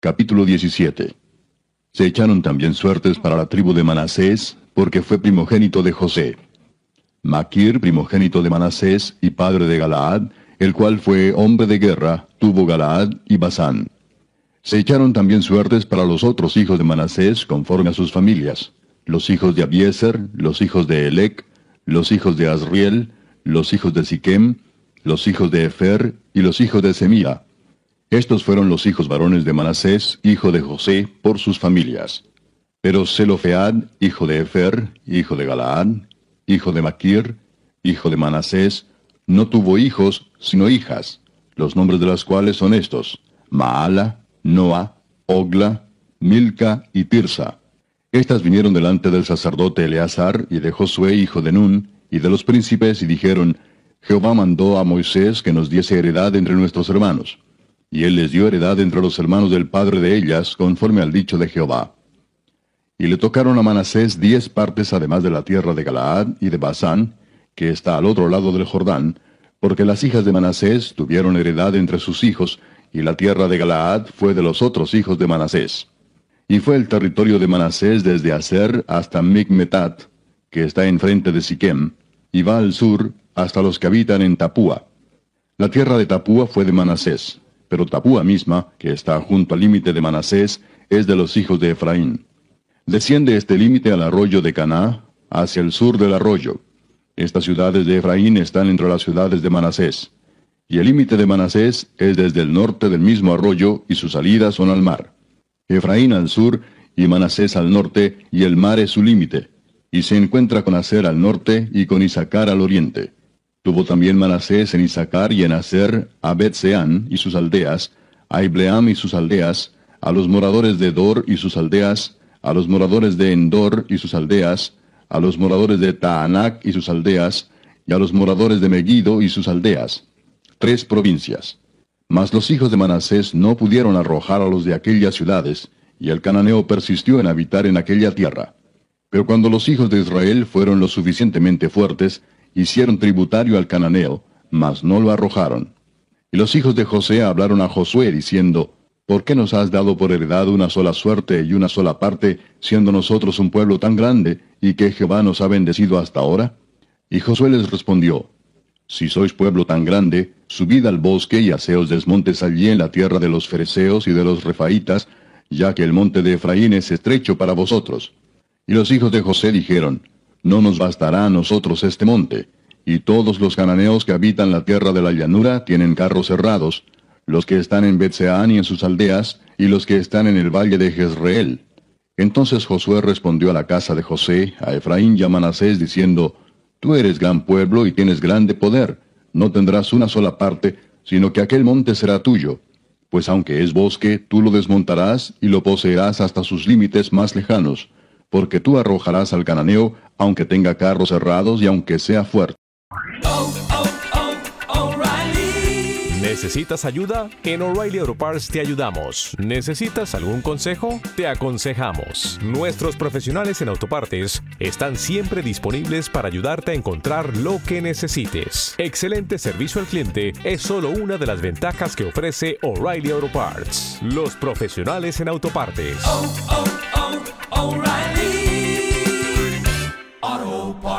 Capítulo 17 Se echaron también suertes para la tribu de Manasés, porque fue primogénito de José. Maquir, primogénito de Manasés y padre de Galaad, el cual fue hombre de guerra, tuvo Galaad y Basán. Se echaron también suertes para los otros hijos de Manasés conforme a sus familias, los hijos de Abieser, los hijos de Elec, los hijos de Asriel, los hijos de Siquem, los hijos de Efer y los hijos de Semía. Estos fueron los hijos varones de Manasés, hijo de José, por sus familias. Pero Zelofead, hijo de Efer, hijo de Galaad, hijo de Maquir, hijo de Manasés, no tuvo hijos, sino hijas, los nombres de las cuales son estos, Maala, Noa, Ogla, Milca y Tirsa. Estas vinieron delante del sacerdote Eleazar y de Josué, hijo de Nun, y de los príncipes, y dijeron, Jehová mandó a Moisés que nos diese heredad entre nuestros hermanos. Y él les dio heredad entre los hermanos del padre de ellas, conforme al dicho de Jehová. Y le tocaron a Manasés diez partes además de la tierra de Galaad y de Basán, que está al otro lado del Jordán, porque las hijas de Manasés tuvieron heredad entre sus hijos, y la tierra de Galaad fue de los otros hijos de Manasés. Y fue el territorio de Manasés desde Aser hasta Migmetat, que está enfrente de Siquem, y va al sur hasta los que habitan en Tapúa. La tierra de Tapúa fue de Manasés, pero Tapúa misma, que está junto al límite de Manasés, es de los hijos de Efraín. Desciende este límite al arroyo de Caná, hacia el sur del arroyo, estas ciudades de Efraín están entre las ciudades de Manasés. Y el límite de Manasés es desde el norte del mismo arroyo y sus salidas son al mar. Efraín al sur y Manasés al norte y el mar es su límite. Y se encuentra con Aser al norte y con Isaacar al oriente. Tuvo también Manasés en Isaacar y en Aser a Betseán y sus aldeas, a Ibleam y sus aldeas, a los moradores de Dor y sus aldeas, a los moradores de Endor y sus aldeas, a los moradores de Taanac y sus aldeas, y a los moradores de Megiddo y sus aldeas. Tres provincias. Mas los hijos de Manasés no pudieron arrojar a los de aquellas ciudades, y el cananeo persistió en habitar en aquella tierra. Pero cuando los hijos de Israel fueron lo suficientemente fuertes, hicieron tributario al cananeo, mas no lo arrojaron. Y los hijos de José hablaron a Josué diciendo, ¿Por qué nos has dado por heredad una sola suerte y una sola parte, siendo nosotros un pueblo tan grande, y que Jehová nos ha bendecido hasta ahora? Y Josué les respondió, Si sois pueblo tan grande, subid al bosque y haceos desmontes allí en la tierra de los fereceos y de los refaitas, ya que el monte de Efraín es estrecho para vosotros. Y los hijos de José dijeron, No nos bastará a nosotros este monte, y todos los cananeos que habitan la tierra de la llanura tienen carros cerrados, los que están en Betseán y en sus aldeas, y los que están en el valle de Jezreel. Entonces Josué respondió a la casa de José, a Efraín y a Manasés, diciendo, Tú eres gran pueblo y tienes grande poder, no tendrás una sola parte, sino que aquel monte será tuyo. Pues aunque es bosque, tú lo desmontarás y lo poseerás hasta sus límites más lejanos, porque tú arrojarás al cananeo, aunque tenga carros cerrados y aunque sea fuerte. ¿Necesitas ayuda? En O'Reilly Auto Parts te ayudamos. ¿Necesitas algún consejo? Te aconsejamos. Nuestros profesionales en autopartes están siempre disponibles para ayudarte a encontrar lo que necesites. Excelente servicio al cliente es solo una de las ventajas que ofrece O'Reilly Auto Parts. Los profesionales en autopartes. oh, oh, oh, O'Reilly